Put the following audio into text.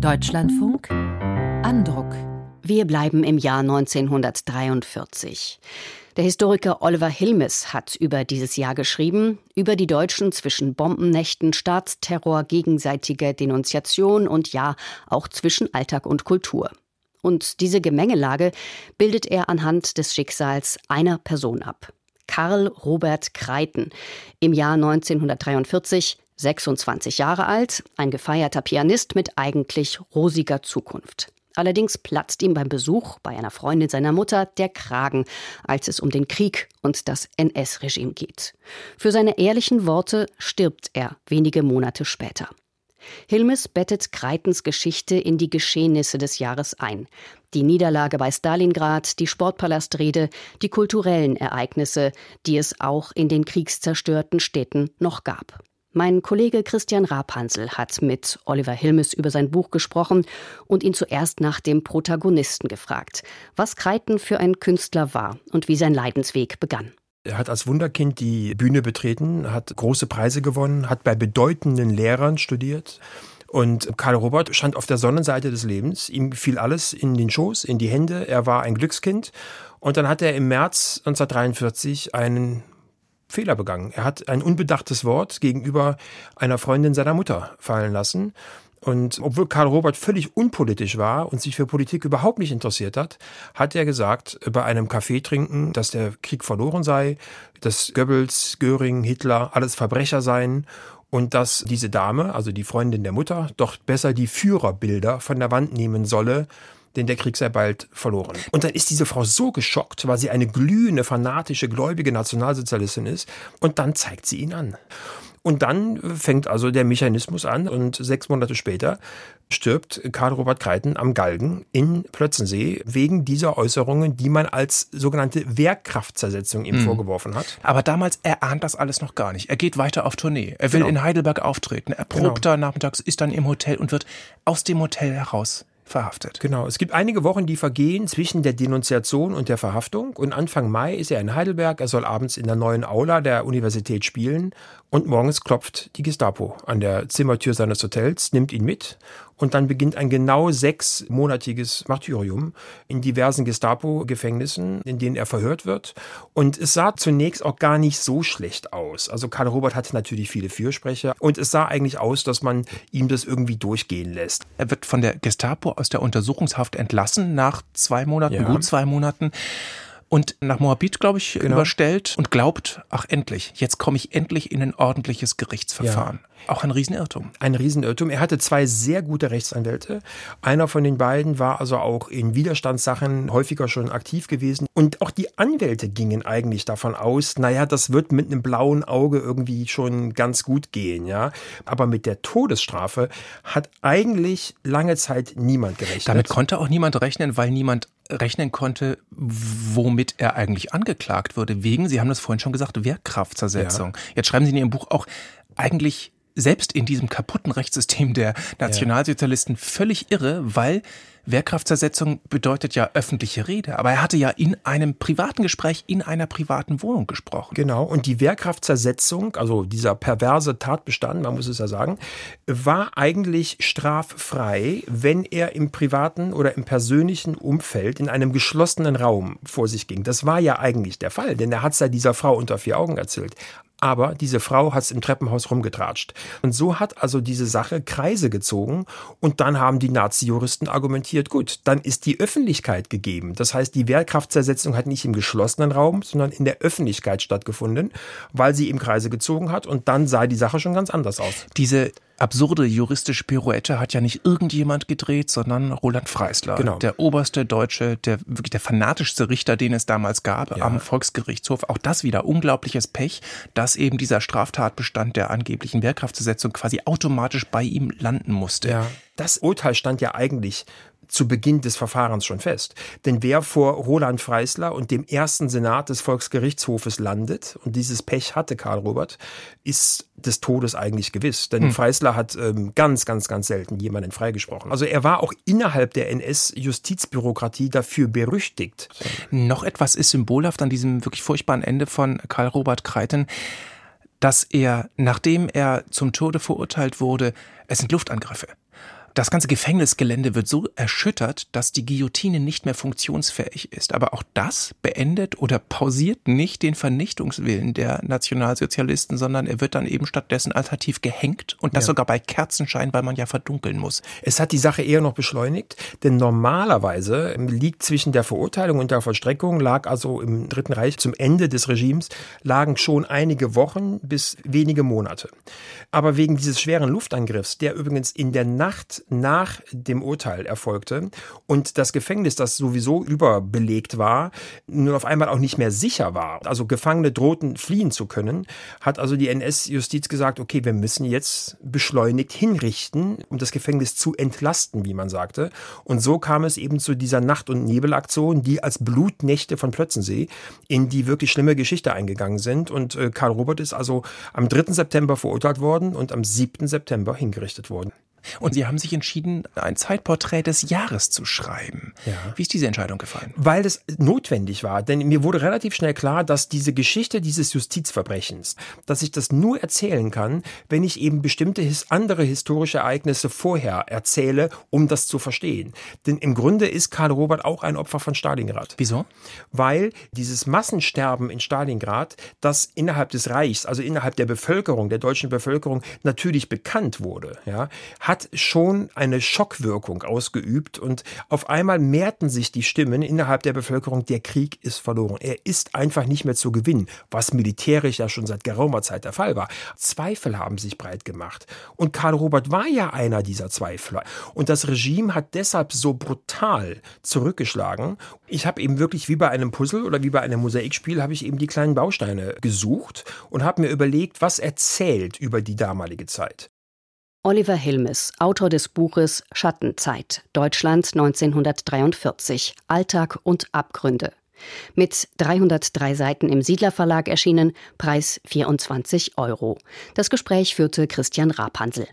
Deutschlandfunk Andruck. Wir bleiben im Jahr 1943. Der Historiker Oliver Hilmes hat über dieses Jahr geschrieben, über die Deutschen zwischen Bombennächten, Staatsterror, gegenseitiger Denunziation und ja, auch zwischen Alltag und Kultur. Und diese Gemengelage bildet er anhand des Schicksals einer Person ab. Karl Robert Kreiten, im Jahr 1943 26 Jahre alt, ein gefeierter Pianist mit eigentlich rosiger Zukunft. Allerdings platzt ihm beim Besuch bei einer Freundin seiner Mutter der Kragen, als es um den Krieg und das NS-Regime geht. Für seine ehrlichen Worte stirbt er wenige Monate später. Hilmes bettet Kreitens Geschichte in die Geschehnisse des Jahres ein. Die Niederlage bei Stalingrad, die Sportpalastrede, die kulturellen Ereignisse, die es auch in den kriegszerstörten Städten noch gab. Mein Kollege Christian Rapansel hat mit Oliver Hilmes über sein Buch gesprochen und ihn zuerst nach dem Protagonisten gefragt, was Kreiten für ein Künstler war und wie sein Leidensweg begann. Er hat als Wunderkind die Bühne betreten, hat große Preise gewonnen, hat bei bedeutenden Lehrern studiert. Und Karl Robert stand auf der Sonnenseite des Lebens. Ihm fiel alles in den Schoß, in die Hände. Er war ein Glückskind. Und dann hat er im März 1943 einen Fehler begangen. Er hat ein unbedachtes Wort gegenüber einer Freundin seiner Mutter fallen lassen. Und obwohl Karl Robert völlig unpolitisch war und sich für Politik überhaupt nicht interessiert hat, hat er gesagt, bei einem Kaffee trinken, dass der Krieg verloren sei, dass Goebbels, Göring, Hitler alles Verbrecher seien und dass diese Dame, also die Freundin der Mutter, doch besser die Führerbilder von der Wand nehmen solle, denn der Krieg sei bald verloren. Und dann ist diese Frau so geschockt, weil sie eine glühende, fanatische, gläubige Nationalsozialistin ist, und dann zeigt sie ihn an. Und dann fängt also der Mechanismus an und sechs Monate später stirbt Karl Robert Kreiten am Galgen in Plötzensee wegen dieser Äußerungen, die man als sogenannte Wehrkraftzersetzung ihm mhm. vorgeworfen hat. Aber damals erahnt das alles noch gar nicht. Er geht weiter auf Tournee. Er will genau. in Heidelberg auftreten. Er probt genau. da nachmittags, ist dann im Hotel und wird aus dem Hotel heraus verhaftet. Genau. Es gibt einige Wochen, die vergehen zwischen der Denunziation und der Verhaftung. Und Anfang Mai ist er in Heidelberg. Er soll abends in der neuen Aula der Universität spielen. Und morgens klopft die Gestapo an der Zimmertür seines Hotels, nimmt ihn mit und dann beginnt ein genau sechsmonatiges Martyrium in diversen Gestapo-Gefängnissen, in denen er verhört wird. Und es sah zunächst auch gar nicht so schlecht aus. Also Karl Robert hatte natürlich viele Fürsprecher und es sah eigentlich aus, dass man ihm das irgendwie durchgehen lässt. Er wird von der Gestapo aus der Untersuchungshaft entlassen nach zwei Monaten, ja. gut zwei Monaten und nach Moabit, glaube ich, genau. überstellt und glaubt, ach endlich, jetzt komme ich endlich in ein ordentliches Gerichtsverfahren. Ja. Auch ein Riesenirrtum. Ein Riesenirrtum. Er hatte zwei sehr gute Rechtsanwälte. Einer von den beiden war also auch in Widerstandssachen häufiger schon aktiv gewesen. Und auch die Anwälte gingen eigentlich davon aus, naja, das wird mit einem blauen Auge irgendwie schon ganz gut gehen, ja. Aber mit der Todesstrafe hat eigentlich lange Zeit niemand gerechnet. Damit konnte auch niemand rechnen, weil niemand rechnen konnte, womit er eigentlich angeklagt würde. Wegen, Sie haben das vorhin schon gesagt, Wehrkraftzersetzung. Ja. Jetzt schreiben Sie in Ihrem Buch auch eigentlich selbst in diesem kaputten Rechtssystem der Nationalsozialisten völlig irre, weil Wehrkraftzersetzung bedeutet ja öffentliche Rede. Aber er hatte ja in einem privaten Gespräch in einer privaten Wohnung gesprochen. Genau. Und die Wehrkraftzersetzung, also dieser perverse Tatbestand, man muss es ja sagen, war eigentlich straffrei, wenn er im privaten oder im persönlichen Umfeld in einem geschlossenen Raum vor sich ging. Das war ja eigentlich der Fall, denn er hat es ja dieser Frau unter vier Augen erzählt. Aber diese Frau hat es im Treppenhaus rumgetratscht. Und so hat also diese Sache Kreise gezogen. Und dann haben die Nazi-Juristen argumentiert, gut, dann ist die Öffentlichkeit gegeben. Das heißt, die Wehrkraftzersetzung hat nicht im geschlossenen Raum, sondern in der Öffentlichkeit stattgefunden, weil sie im Kreise gezogen hat. Und dann sah die Sache schon ganz anders aus. Diese absurde juristische Pirouette hat ja nicht irgendjemand gedreht, sondern Roland Freisler, genau. der oberste deutsche, der wirklich der fanatischste Richter, den es damals gab ja. am Volksgerichtshof. Auch das wieder unglaubliches Pech, dass eben dieser Straftatbestand der angeblichen Wehrkraftzersetzung quasi automatisch bei ihm landen musste. Ja. Das Urteil stand ja eigentlich zu Beginn des Verfahrens schon fest. Denn wer vor Roland Freisler und dem ersten Senat des Volksgerichtshofes landet, und dieses Pech hatte Karl Robert, ist des Todes eigentlich gewiss. Denn hm. Freisler hat ähm, ganz, ganz, ganz selten jemanden freigesprochen. Also er war auch innerhalb der NS-Justizbürokratie dafür berüchtigt. Noch etwas ist symbolhaft an diesem wirklich furchtbaren Ende von Karl Robert Kreiten dass er, nachdem er zum Tode verurteilt wurde, es sind Luftangriffe. Das ganze Gefängnisgelände wird so erschüttert, dass die Guillotine nicht mehr funktionsfähig ist. Aber auch das beendet oder pausiert nicht den Vernichtungswillen der Nationalsozialisten, sondern er wird dann eben stattdessen alternativ gehängt und das ja. sogar bei Kerzenschein, weil man ja verdunkeln muss. Es hat die Sache eher noch beschleunigt, denn normalerweise liegt zwischen der Verurteilung und der Vollstreckung, lag also im Dritten Reich zum Ende des Regimes, lagen schon einige Wochen bis wenige Monate. Aber wegen dieses schweren Luftangriffs, der übrigens in der Nacht nach dem Urteil erfolgte und das Gefängnis, das sowieso überbelegt war, nun auf einmal auch nicht mehr sicher war, also Gefangene drohten fliehen zu können, hat also die NS-Justiz gesagt, okay, wir müssen jetzt beschleunigt hinrichten, um das Gefängnis zu entlasten, wie man sagte. Und so kam es eben zu dieser Nacht- und Nebelaktion, die als Blutnächte von Plötzensee in die wirklich schlimme Geschichte eingegangen sind. Und äh, Karl Robert ist also am 3. September verurteilt worden und am 7. September hingerichtet worden. Und Sie haben sich entschieden, ein Zeitporträt des Jahres zu schreiben. Ja. Wie ist diese Entscheidung gefallen? Weil es notwendig war. Denn mir wurde relativ schnell klar, dass diese Geschichte dieses Justizverbrechens, dass ich das nur erzählen kann, wenn ich eben bestimmte andere historische Ereignisse vorher erzähle, um das zu verstehen. Denn im Grunde ist Karl Robert auch ein Opfer von Stalingrad. Wieso? Weil dieses Massensterben in Stalingrad, das innerhalb des Reichs, also innerhalb der Bevölkerung, der deutschen Bevölkerung natürlich bekannt wurde, ja, hat schon eine Schockwirkung ausgeübt und auf einmal mehrten sich die Stimmen innerhalb der Bevölkerung, der Krieg ist verloren. Er ist einfach nicht mehr zu gewinnen, was militärisch ja schon seit geraumer Zeit der Fall war. Zweifel haben sich breit gemacht. Und Karl Robert war ja einer dieser Zweifler. Und das Regime hat deshalb so brutal zurückgeschlagen. Ich habe eben wirklich wie bei einem Puzzle oder wie bei einem Mosaikspiel, habe ich eben die kleinen Bausteine gesucht und habe mir überlegt, was erzählt über die damalige Zeit. Oliver Hilmes, Autor des Buches Schattenzeit, Deutschland 1943, Alltag und Abgründe. Mit 303 Seiten im Siedler Verlag erschienen, Preis 24 Euro. Das Gespräch führte Christian Rapansel.